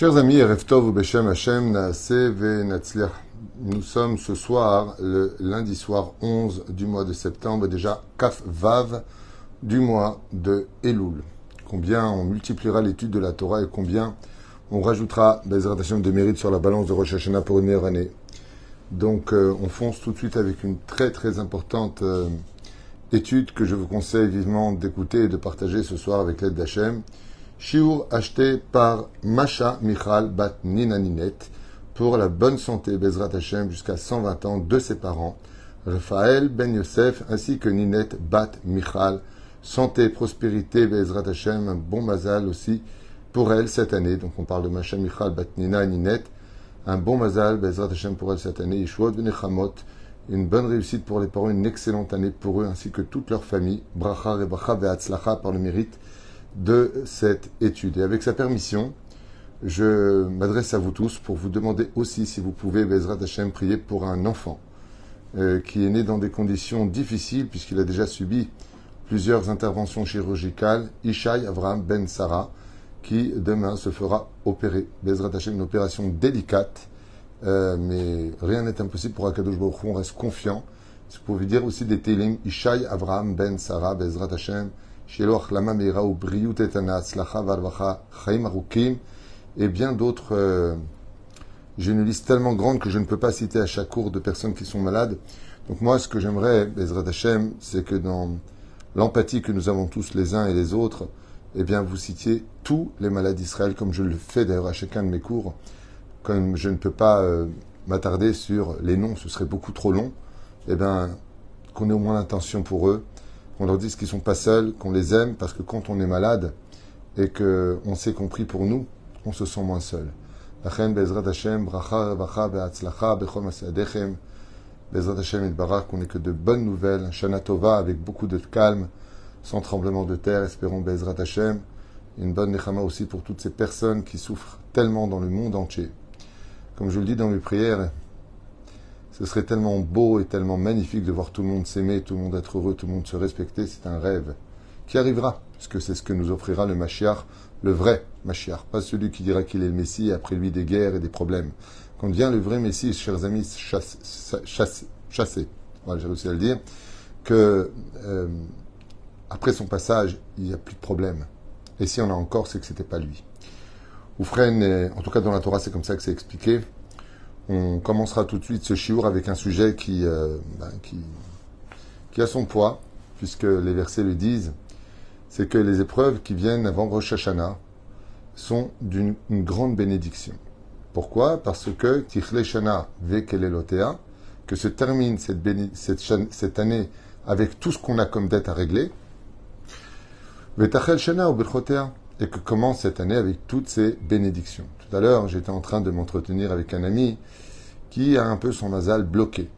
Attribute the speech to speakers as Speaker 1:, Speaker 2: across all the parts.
Speaker 1: Chers amis, Ereftov Beshem Hashem. Nous sommes ce soir, le lundi soir 11 du mois de septembre, déjà Kaf Vav du mois de Elul. Combien on multipliera l'étude de la Torah et combien on rajoutera Bezrat Hashem de mérite sur la balance de Rosh Hashanah pour une meilleure année. Donc euh, on fonce tout de suite avec une très très importante euh, étude que je vous conseille vivement d'écouter et de partager ce soir avec l'aide d'Hachem. Shiur acheté par Masha Michal Bat Nina Ninet pour la bonne santé Bezrat Hashem jusqu'à 120 ans de ses parents, Raphaël Ben Yosef ainsi que Ninette Bat Michal. Santé, prospérité, Bezrat Hashem, un bon mazal aussi pour elle cette année. Donc on parle de Masha Michal Bat Nina Ninette. Un bon mazal, Bezrat Hashem pour elle cette année. Yishuot Ben une bonne réussite pour les parents, une excellente année pour eux ainsi que toute leur famille. Bracha Rebacha Ve'atzlacha par le mérite de cette étude. Et avec sa permission, je m'adresse à vous tous pour vous demander aussi si vous pouvez, Bezrat Hashem, prier pour un enfant euh, qui est né dans des conditions difficiles puisqu'il a déjà subi plusieurs interventions chirurgicales. Ishaï Avraham Ben Sarah, qui demain se fera opérer. Bezrat Hashem, une opération délicate, euh, mais rien n'est impossible pour Akadosh Baruch on reste confiant. Vous pouvez dire aussi des télim, Ishaï Avraham Ben Sarah, Bezrat Et bien d'autres. Euh, j'ai une liste tellement grande que je ne peux pas citer à chaque cours de personnes qui sont malades. Donc moi, ce que j'aimerais, Bezrat Hashem, c'est que dans l'empathie que nous avons tous les uns et les autres, eh bien, vous citiez tous les malades d'Israël, comme je le fais d'ailleurs à chacun de mes cours. Comme je ne peux pas euh, m'attarder sur les noms, ce serait beaucoup trop long. Eh bien, qu'on ait au moins l'intention pour eux, qu'on leur dise qu'ils sont pas seuls, qu'on les aime, parce que quand on est malade et qu'on s'est compris pour nous, on se sent moins seul. Bezrat Hashem, bracha, be'atzlacha, bechol masadechem, Bezrat Hashem et Barak, qu'on n'ait que de bonnes nouvelles, Shana Tova avec beaucoup de calme, sans tremblement de terre, espérons Bezrat Hashem, une bonne nechama aussi pour toutes ces personnes qui souffrent tellement dans le monde entier. Comme je le dis dans mes prières, ce serait tellement beau et tellement magnifique de voir tout le monde s'aimer, tout le monde être heureux, tout le monde se respecter. C'est un rêve qui arrivera, puisque c'est ce que nous offrira le Mashiach, le vrai Mashiach, pas celui qui dira qu'il est le Messie et après lui des guerres et des problèmes. Quand vient le vrai Messie, chers amis, chassé, voilà, j'ai réussi à le dire, que euh, après son passage, il n'y a plus de problème. Et si on a encore, c'est que c'était pas lui. Oufren, en tout cas dans la Torah, c'est comme ça que c'est expliqué. On commencera tout de suite ce chiour avec un sujet qui, euh, ben, qui, a son poids, puisque les versets le disent. C'est que les épreuves qui viennent avant Rosh Hashanah sont d'une grande bénédiction. Pourquoi? Parce que Tichle Shana Vekelelotea, que se termine cette, année avec tout ce qu'on a comme dette à régler, Vetachel Shana et que commence cette année avec toutes ces bénédictions. Tout à l'heure, j'étais en train de m'entretenir avec un ami qui a un peu son nasal bloqué.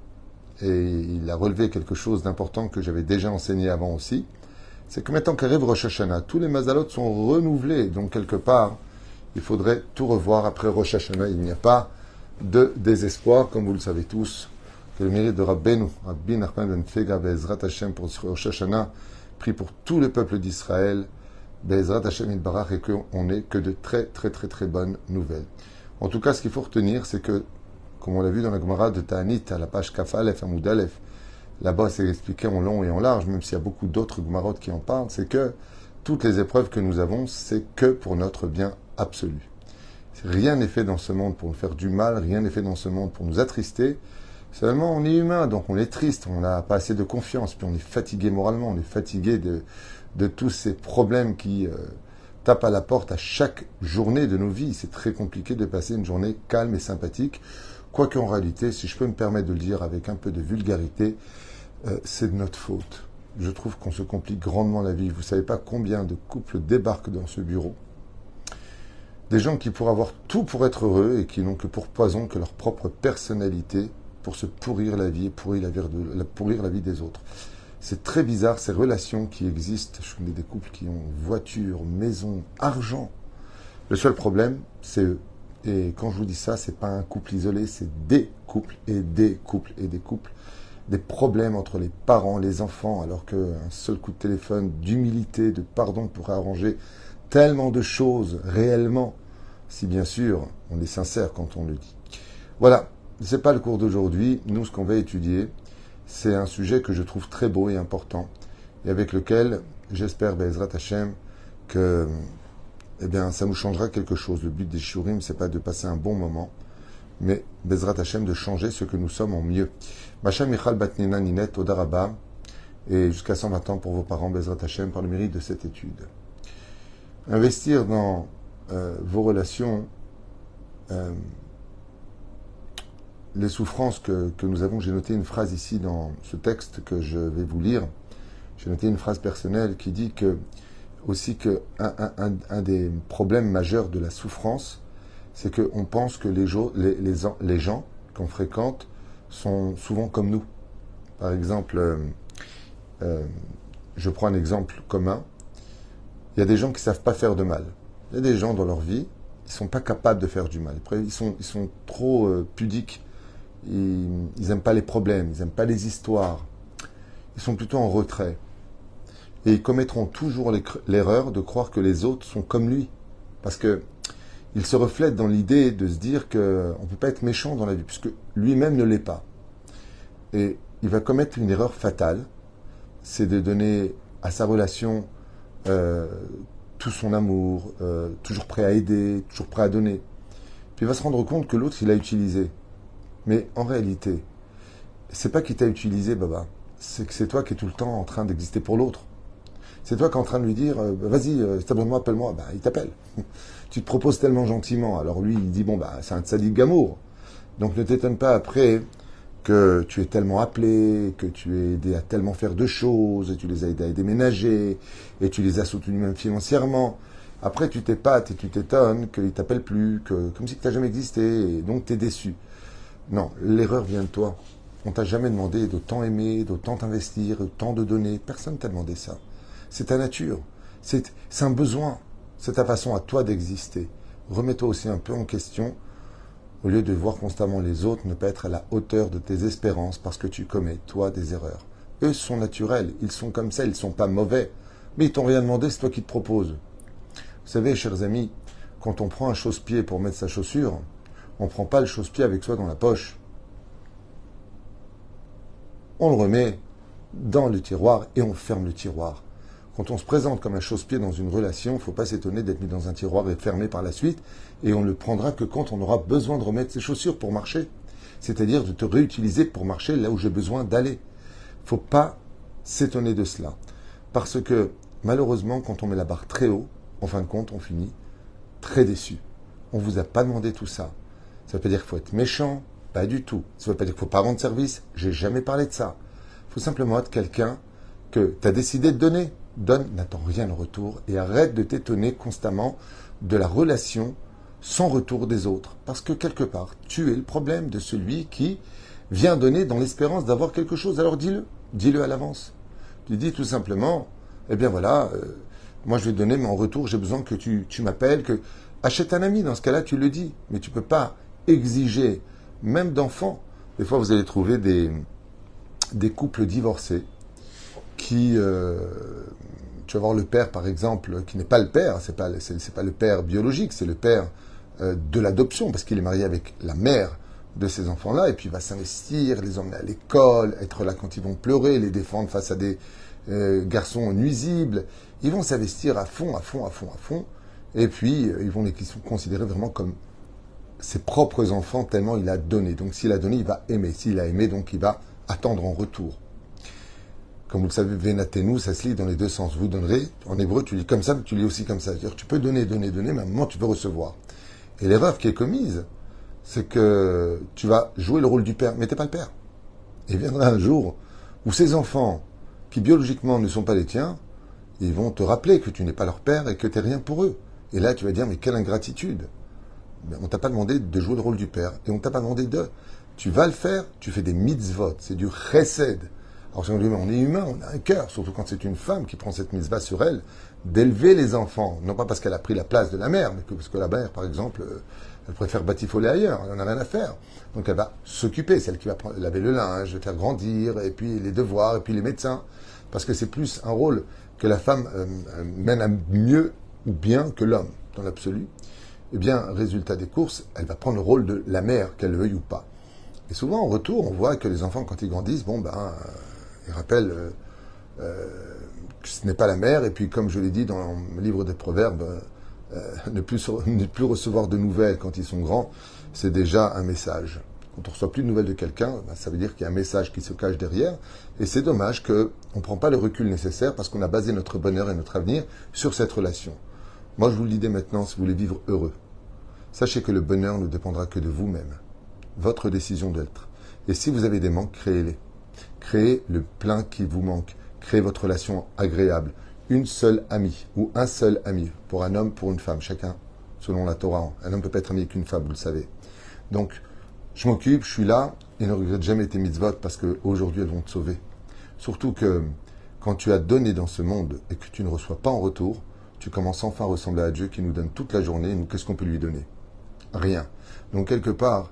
Speaker 1: Et il a relevé quelque chose d'important que j'avais déjà enseigné avant aussi. C'est que maintenant qu'arrive Rosh Hashanah, tous les mazalotes sont renouvelés. Donc, quelque part, il faudrait tout revoir après Rosh Hashanah. Il n'y a pas de désespoir, comme vous le savez tous, que le mérite de Rabbeinu, Rabbi Nachman ben Fega, Bezrat Hashem pour Rosh Hashanah, prie pour tout le peuple d'Israël, Bezrat Hashem Barach, et qu'on n'ait que de très, très, très, très bonnes nouvelles. En tout cas, ce qu'il faut retenir, c'est que, comme on l'a vu dans la Gemara de Ta'anit, à la page Kafalef, Amoud Aleph, là-bas c'est expliqué en long et en large, même s'il y a beaucoup d'autres Gemarotes qui en parlent, c'est que toutes les épreuves que nous avons, c'est que pour notre bien absolu. Rien n'est fait dans ce monde pour nous faire du mal, rien n'est fait dans ce monde pour nous attrister. Seulement, on est humain, donc on est triste, on n'a pas assez de confiance, puis on est fatigué moralement, on est fatigué de, tous ces problèmes qui euh, tapent à la porte à chaque journée de nos vies. C'est très compliqué de passer une journée calme et sympathique. Quoique en réalité, si je peux me permettre de le dire avec un peu de vulgarité, euh, c'est de notre faute. Je trouve qu'on se complique grandement la vie. Vous ne savez pas combien de couples débarquent dans ce bureau des gens qui pourraient avoir tout pour être heureux et qui n'ont que pour poison que leur propre personnalité pour se pourrir la vie et pourrir la vie, des autres. C'est très bizarre ces relations qui existent. Je connais des couples qui ont voiture, maison, argent. Le seul problème, c'est eux. Et quand je vous dis ça, c'est pas un couple isolé, c'est des couples et des couples et des couples. Des problèmes entre les parents, les enfants, alors qu'un seul coup de téléphone, d'humilité, de pardon pourrait arranger tellement de choses réellement si bien sûr on est sincère quand on le dit. Voilà, ce n'est pas le cours d'aujourd'hui. Nous, ce qu'on va étudier, c'est un sujet que je trouve très beau et important, et avec lequel j'espère, Bezrat Hashem, que eh bien, ça nous changera quelque chose. Le but des Shurim, c'est pas de passer un bon moment, mais Bezrat Hashem de changer ce que nous sommes en mieux. Macha Michal Batnina Ninet Odaraba, et jusqu'à 120 ans pour vos parents, Bezrat Hashem, par le mérite de cette étude. Investir dans euh, vos relations, euh, les souffrances que, que nous avons, j'ai noté une phrase ici dans ce texte que je vais vous lire. J'ai noté une phrase personnelle qui dit que aussi que un, des problèmes majeurs de la souffrance, c'est qu'on pense que les, les, les, gens qu'on fréquente sont souvent comme nous. Par exemple, euh, euh, je prends un exemple commun. Il y a des gens qui savent pas faire de mal. Il y a des gens dans leur vie, ils sont pas capables de faire du mal. Ils sont, ils sont trop euh, pudiques. Ils n'aiment pas les problèmes, ils n'aiment pas les histoires. Ils sont plutôt en retrait et ils commettront toujours l'erreur de croire que les autres sont comme lui. Parce que il se reflète dans l'idée de se dire qu'on ne peut pas être méchant dans la vie, puisque lui-même ne l'est pas. Et il va commettre une erreur fatale, c'est de donner à sa relation euh, tout son amour, euh, toujours prêt à aider, toujours prêt à donner. Puis il va se rendre compte que l'autre, il l'a utilisé. Mais en réalité, c'est pas qu'il t'a utilisé, Baba. C'est que c'est toi qui es tout le temps en train d'exister pour l'autre. C'est toi qui es en train de lui dire, euh, vas-y, euh, moi appelle-moi. Bah, il t'appelle. tu te proposes tellement gentiment. Alors lui, il dit, bon, bah, c'est un sadique gamour. Donc ne t'étonne pas après que tu es tellement appelé, que tu es aidé à tellement faire de choses, et tu les as aidés à déménager, et tu les as soutenus même financièrement. Après, tu t'épates et tu t'étonnes qu'il t'appelle plus, que, comme si tu n'as jamais existé, et donc tu es déçu. Non, l'erreur vient de toi. On t'a jamais demandé d'autant aimer, d'autant investir, d'autant de donner. Personne t'a demandé ça. C'est ta nature. C'est un besoin. C'est ta façon à toi d'exister. Remets-toi aussi un peu en question au lieu de voir constamment les autres ne pas être à la hauteur de tes espérances parce que tu commets, toi, des erreurs. Eux sont naturels, ils sont comme ça, ils ne sont pas mauvais. Mais ils t'ont rien demandé, c'est toi qui te proposes. Vous savez, chers amis, quand on prend un chausse-pied pour mettre sa chaussure, on ne prend pas le chausse-pied avec soi dans la poche. On le remet dans le tiroir et on ferme le tiroir. Quand on se présente comme un chausse-pied dans une relation, il ne faut pas s'étonner d'être mis dans un tiroir et fermé par la suite, et on ne le prendra que quand on aura besoin de remettre ses chaussures pour marcher. C'est-à-dire de te réutiliser pour marcher là où j'ai besoin d'aller. Il ne faut pas s'étonner de cela. Parce que malheureusement, quand on met la barre très haut, en fin de compte, on finit très déçu. On ne vous a pas demandé tout ça. Ça veut pas dire qu'il faut être méchant, pas du tout. Ça veut pas dire qu'il faut pas rendre service, j'ai jamais parlé de ça. Il faut simplement être quelqu'un que tu as décidé de donner donne, n'attends rien en retour et arrête de t'étonner constamment de la relation sans retour des autres. Parce que quelque part, tu es le problème de celui qui vient donner dans l'espérance d'avoir quelque chose. Alors dis-le, dis-le à l'avance. Tu dis tout simplement, eh bien voilà, euh, moi je vais donner, mais en retour, j'ai besoin que tu, tu m'appelles, que achète un ami. Dans ce cas-là, tu le dis. Mais tu ne peux pas exiger, même d'enfants. Des fois, vous allez trouver des, des couples divorcés qui, euh, tu vas voir le père par exemple, qui n'est pas le père, c'est pas, c'est, pas le père biologique, c'est le père euh, de l'adoption, parce qu'il est marié avec la mère de ces enfants-là, et puis il va s'investir, les emmener à l'école, être là quand ils vont pleurer, les défendre face à des euh, garçons nuisibles. Ils vont s'investir à fond, à fond, à fond, à fond, et puis ils vont les considérer vraiment comme ses propres enfants, tellement il a donné. Donc s'il a donné, il va aimer. S'il a aimé, donc il va attendre en retour. Comme vous le savez, Venatenu, ça se lit dans les deux sens. Vous donnerez, en hébreu, tu lis comme ça, mais tu lis aussi comme ça. C'est-à-dire, tu peux donner, donner, donner, mais à un moment, tu peux recevoir. Et l'erreur qui est commise, c'est que tu vas jouer le rôle du père, mais t'es pas le père. Et viendra un jour où ces enfants, qui biologiquement ne sont pas les tiens, ils vont te rappeler que tu n'es pas leur père et que tu n'es rien pour eux. Et là, tu vas dire, mais quelle ingratitude. On on t'a pas demandé de jouer le rôle du père, et on t'a pas demandé de. Tu vas le faire, tu fais des mitzvot, c'est du chesed. Alors, on est humain, on a un cœur, surtout quand c'est une femme qui prend cette mitzvah sur elle, d'élever les enfants. Non pas parce qu'elle a pris la place de la mère, mais parce que la mère, par exemple, euh, elle préfère batifoler ailleurs, elle n'en a rien à faire. Donc elle va s'occuper, celle qui va laver le linge, faire grandir, et puis les devoirs, et puis les médecins. Parce que c'est plus un rôle que la femme euh, euh, mène à mieux ou bien que l'homme, dans l'absolu. Eh bien, résultat des courses, elle va prendre le rôle de la mère, qu'elle veuille ou pas. Et souvent, en retour, on voit que les enfants, quand ils grandissent, bon, ben, euh, ils rappellent euh, euh, que ce n'est pas la mère. Et puis, comme je l'ai dit dans le livre des Proverbes, ne, plus, ne plus recevoir de nouvelles quand ils sont grands, c'est déjà un message. Quand on reçoit plus de nouvelles de quelqu'un, ben, ça veut dire qu'il y a un message qui se cache derrière. Et c'est dommage qu'on ne prend pas le recul nécessaire parce qu'on a basé notre bonheur et notre avenir sur cette relation. Moi, je vous le dis dès maintenant, si vous voulez vivre heureux, sachez que le bonheur ne dépendra que de vous-même votre décision d'être. Et si vous avez des manques, créez-les. Créez le plein qui vous manque. Créez votre relation agréable. Une seule amie ou un seul ami pour un homme, pour une femme, chacun selon la Torah. Un homme ne peut pas être ami avec une femme, vous le savez. Donc, je m'occupe, je suis là et ne regrette jamais tes mitzvot parce qu'aujourd'hui elles vont te sauver. Surtout que quand tu as donné dans ce monde et que tu ne reçois pas en retour, tu commences enfin à ressembler à Dieu qui nous donne toute la journée. qu'est-ce qu'on peut lui donner? Rien. Donc, quelque part,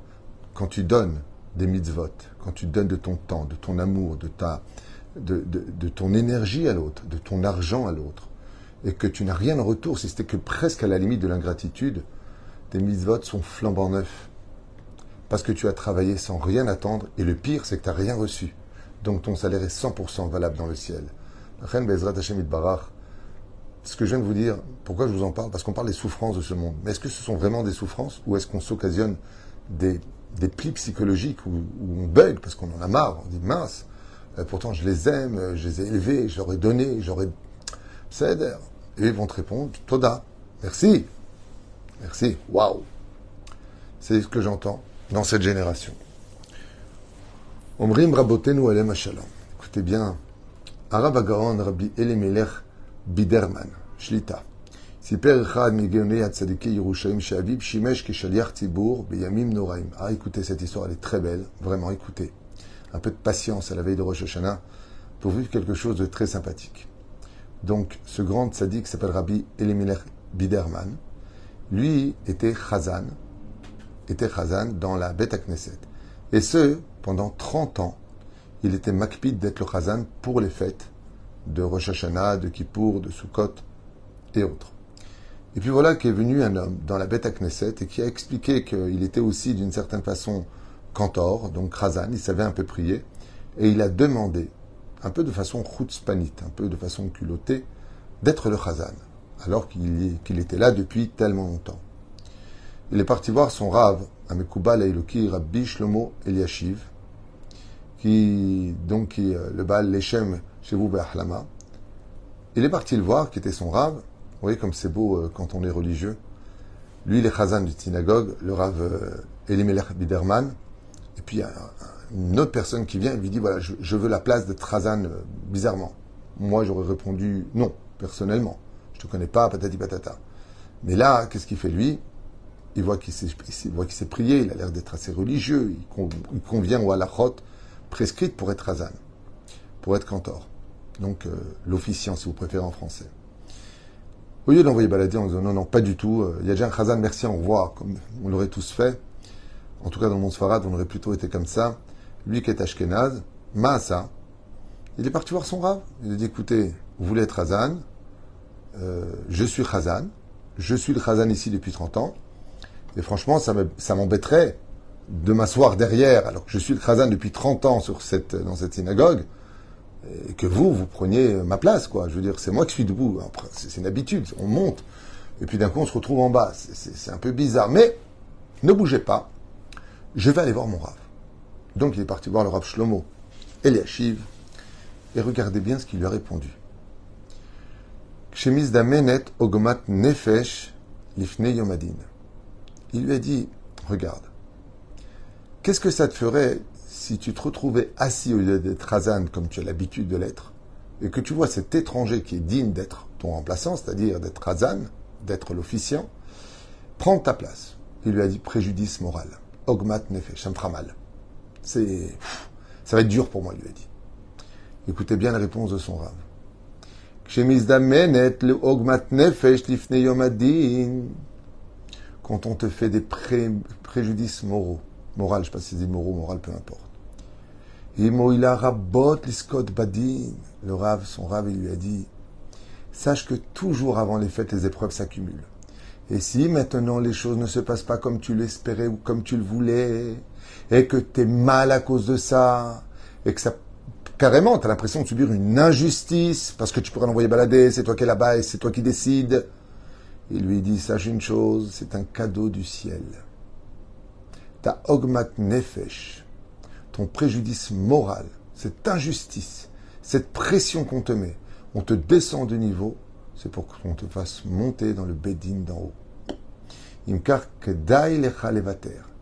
Speaker 1: quand tu donnes des mitzvot, quand tu donnes de ton temps, de ton amour, de, ta, de, de, ton énergie à l'autre, de ton argent à l'autre, et que tu n'as rien en retour, si c'était que presque à la limite de l'ingratitude, tes mitzvot sont flambant neufs. Parce que tu as travaillé sans rien attendre, et le pire, c'est que tu n'as rien reçu. Donc ton salaire est 100% valable dans le ciel. Ce que je viens de vous dire, pourquoi je vous en parle? Parce qu'on parle des souffrances de ce monde. Mais est-ce que ce sont vraiment des souffrances ou est-ce qu'on s'occasionne des des plis psychologiques où, on bug parce qu'on en a marre, on dit mince, euh, pourtant je les aime, euh, je les ai élevés, je leur ai donné, j'aurais. C'est Et ils vont te répondre Toda, merci, merci, waouh. C'est ce que j'entends dans cette génération. Omrim rabotenu alem. Écoutez bien, Arab Rabbi Elimelech Biderman, Shlita. Ah, écoutez, cette histoire, elle est très belle. Vraiment, écoutez. Un peu de patience à la veille de Rosh Hashanah pour vivre quelque chose de très sympathique. Donc, ce grand sadique s'appelle Rabbi Elimelech Biderman. Lui était Chazan, était Chazan dans la Beth Knesset. Et ce, pendant 30 ans, il était makpid d'être le Chazan pour les fêtes de Rosh Hashanah, de Kippour, de Sukkot et autres. Et puis voilà qu'est venu un homme dans la bête à Knesset et qui a expliqué qu'il était aussi d'une certaine façon cantor, donc Khazan, il savait un peu prier, et il a demandé, un peu de façon chutzpanite, un peu de façon culottée, d'être le Khazan, alors qu'il était là depuis tellement longtemps. Il est parti voir son rave, Amekouba Leiloki Rabbi Shlomo Eliashiv, qui, donc, qui, euh, le Baal Leshem chez vous, Be'ahlama. Il est parti le voir, qui était son rave, vous voyez comme c'est beau euh, quand on est religieux. Lui, il est chazan du synagogue, le Rav euh, Elimelech Biderman. Et puis, une autre personne qui vient et lui dit, voilà, je, veux la place d'être chazan, euh, bizarrement. Moi, j'aurais répondu non, personnellement. Je te connais pas, patati patata. Mais là, qu'est-ce qu'il fait lui? Il voit qu'il s'est prié, il a l'air d'être assez religieux, il, convient au halachot prescrite pour être chazan, pour être cantor. Donc, l'officiant, si vous préférez en français. Au lieu d'envoyer balader en disant non, non, pas du tout, euh, il y a déjà un Khazan, merci, au revoir, comme on l'aurait tous fait. En tout cas, dans le monde on aurait plutôt été comme ça. Lui qui est Ashkenaz, Maasa, il est parti voir son rave. Il a dit écoutez, vous voulez être Khazan, euh, je suis Khazan, je suis le Khazan ici depuis 30 ans, et franchement, ça m'embêterait de m'asseoir derrière, alors que je suis le Khazan depuis 30 ans dans cette synagogue et que vous, vous preniez ma place, quoi. Je veux dire, c'est moi qui suis debout. C'est une habitude, on monte. Et puis d'un coup, on se retrouve en bas. C'est un peu bizarre. Mais ne bougez pas. Je vais aller voir mon Rav. Donc il est parti voir le Rav Shlomo Eliashiv. Et regardez bien ce qu'il lui a répondu. damenet ogomat nefesh lifne yomadin. Il lui a dit, regarde, qu'est-ce que ça te ferait si tu te retrouvais assis au lieu d'être Hazan comme tu as l'habitude de l'être, et que tu vois cet étranger qui est digne d'être ton remplaçant, c'est-à-dire d'être Hazan, d'être l'officiant, prends ta place. Il lui a dit préjudice moral. Ogmat nefesh, ça me fera mal. C'est, ça va être dur pour moi, il lui a dit. Écoutez bien la réponse de son rave. Quand on te fait des préjudices moraux, moral, je ne sais pas si c'est moraux, moral, peu importe. Le Rav, son Rav, il lui a dit Sache que toujours avant les fêtes, les épreuves s'accumulent. Et si maintenant les choses ne se passent pas comme tu l'espérais ou comme tu le voulais, et que tu es mal à cause de ça, et que ça carrément, tu as l'impression de subir une injustice parce que tu pourrais l'envoyer balader, c'est toi qui es là-bas et c'est toi qui décides. Il lui dit, sache une chose, c'est un cadeau du ciel. Ta ogmat nefesh, ton préjudice moral, cette injustice, cette pression qu'on te met, on te descend de niveau, c'est pour qu'on te fasse monter dans le bedin d'en haut. Imkar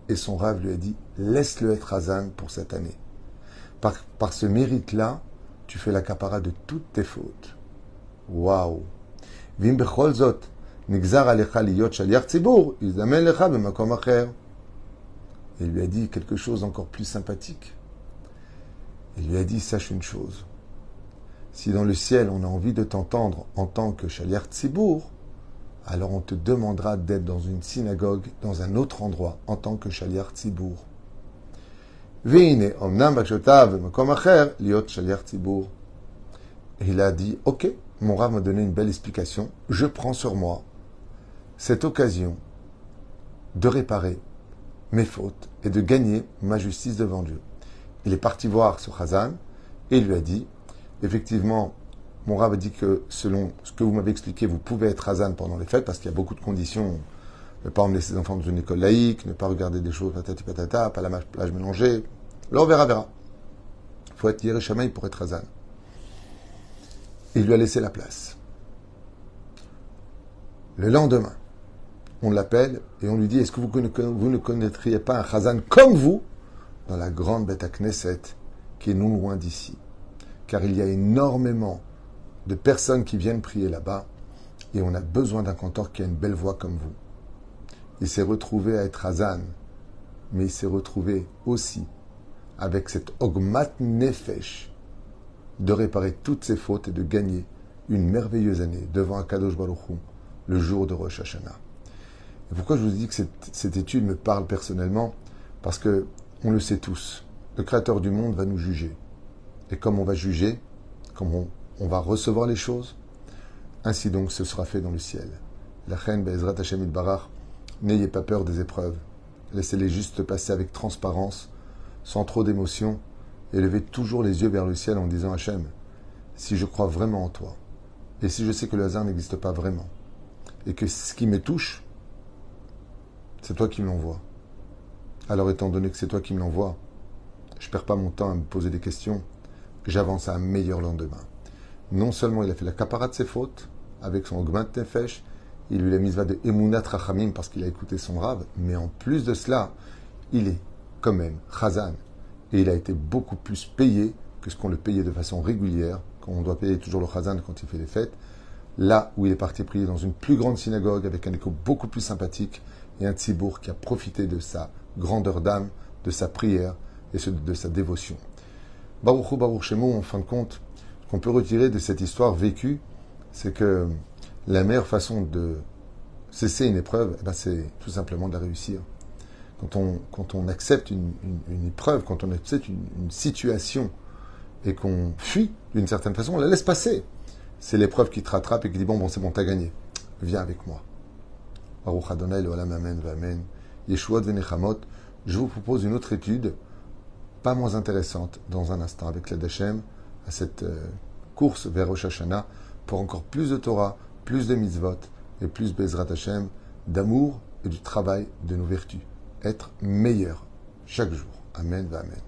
Speaker 1: Et son rave lui a dit, laisse-le être Hazan pour cette année. Par, ce mérite-là, tu fais la capara de toutes tes fautes. Waouh! Vim becholzot, nigzar alecha liyot shaliach tzibur, lecha b'makom acher. Il lui a dit quelque chose encore plus sympathique. Il lui a dit, sache une chose. Si dans le ciel on a envie de t'entendre en tant que shaliach tzibour, alors on te demandera d'être dans une synagogue, dans un autre endroit, en tant que shaliach tzibour. Il a dit, ok, mon Rav m'a donné une belle explication, je prends sur moi cette occasion de réparer mes fautes et de gagner ma justice devant Dieu. Il est parti voir ce Khazan et lui a dit, effectivement, mon Rav a dit que selon ce que vous m'avez expliqué, vous pouvez être Khazan pendant les fêtes parce qu'il y a beaucoup de conditions ne pas emmener ses enfants dans une école laïque, ne pas regarder des choses patati patata, pas la plage mélangée. Là, on verra, verra. Il faut être Yerushalayim pour être Hazan. Il lui a laissé la place. Le lendemain, on l'appelle et on lui dit Est-ce que vous, ne connaîtriez pas un Hazan comme vous dans la grande bête à Knesset qui est non loin d'ici? Car il y a énormément de personnes qui viennent prier là-bas et on a besoin d'un cantor qui a une belle voix comme vous. Il s'est retrouvé à être Hazan, mais il s'est retrouvé aussi avec cette Ogmat Nefesh de réparer toutes ses fautes et de gagner une merveilleuse année devant Akadosh Baruch le jour de Rosh Hashanah. Et pourquoi je vous dis que cette, étude me parle personnellement Parce que on le sait tous, le Créateur du monde va nous juger. Et comme on va juger, comme on, va recevoir les choses, ainsi donc ce sera fait dans le ciel. La reine Bezrat Hashem Barach N'ayez pas peur des épreuves. Laissez-les juste passer avec transparence, sans trop d'émotion, et levez toujours les yeux vers le ciel en disant Hachem, si je crois vraiment en toi, et si je sais que le hasard n'existe pas vraiment, et que ce qui me touche, c'est toi qui me l'envoies. Alors étant donné que c'est toi qui me l'envoies, je perds pas mon temps à me poser des questions, j'avance à un meilleur lendemain. Non seulement il a fait la capara de ses fautes, avec son augment nefesh, il lui a mis de Emunat Rachamim parce qu'il a écouté son rave, mais en plus de cela, il est quand même Chazan. Et il a été beaucoup plus payé que ce qu'on le payait de façon régulière, quand on doit payer toujours le Chazan quand il fait les fêtes. Là où il est parti prier dans une plus grande synagogue avec un écho beaucoup plus sympathique et un tzibour qui a profité de sa grandeur d'âme, de sa prière et de sa dévotion. Baruch Baruch Shemo, en fin de compte, qu'on peut retirer de cette histoire vécue, c'est que la meilleure façon de cesser une épreuve, eh ben, c'est tout simplement de la réussir. Quand on, accepte une, épreuve, quand on accepte une, situation et qu'on fuit d'une certaine façon, on la laisse passer. C'est l'épreuve qui te rattrape et qui dit Bon, bon, c'est bon, t'as gagné. Viens avec moi. Je vous propose une autre étude, pas moins intéressante, dans un instant, avec la d'Hachem, à cette euh, course vers Rosh Hashanah, pour encore plus de Torah, plus de mitzvot et plus Bezrat Hashem, d'amour et du travail de nos vertus. Être meilleur chaque jour. Amen, amen.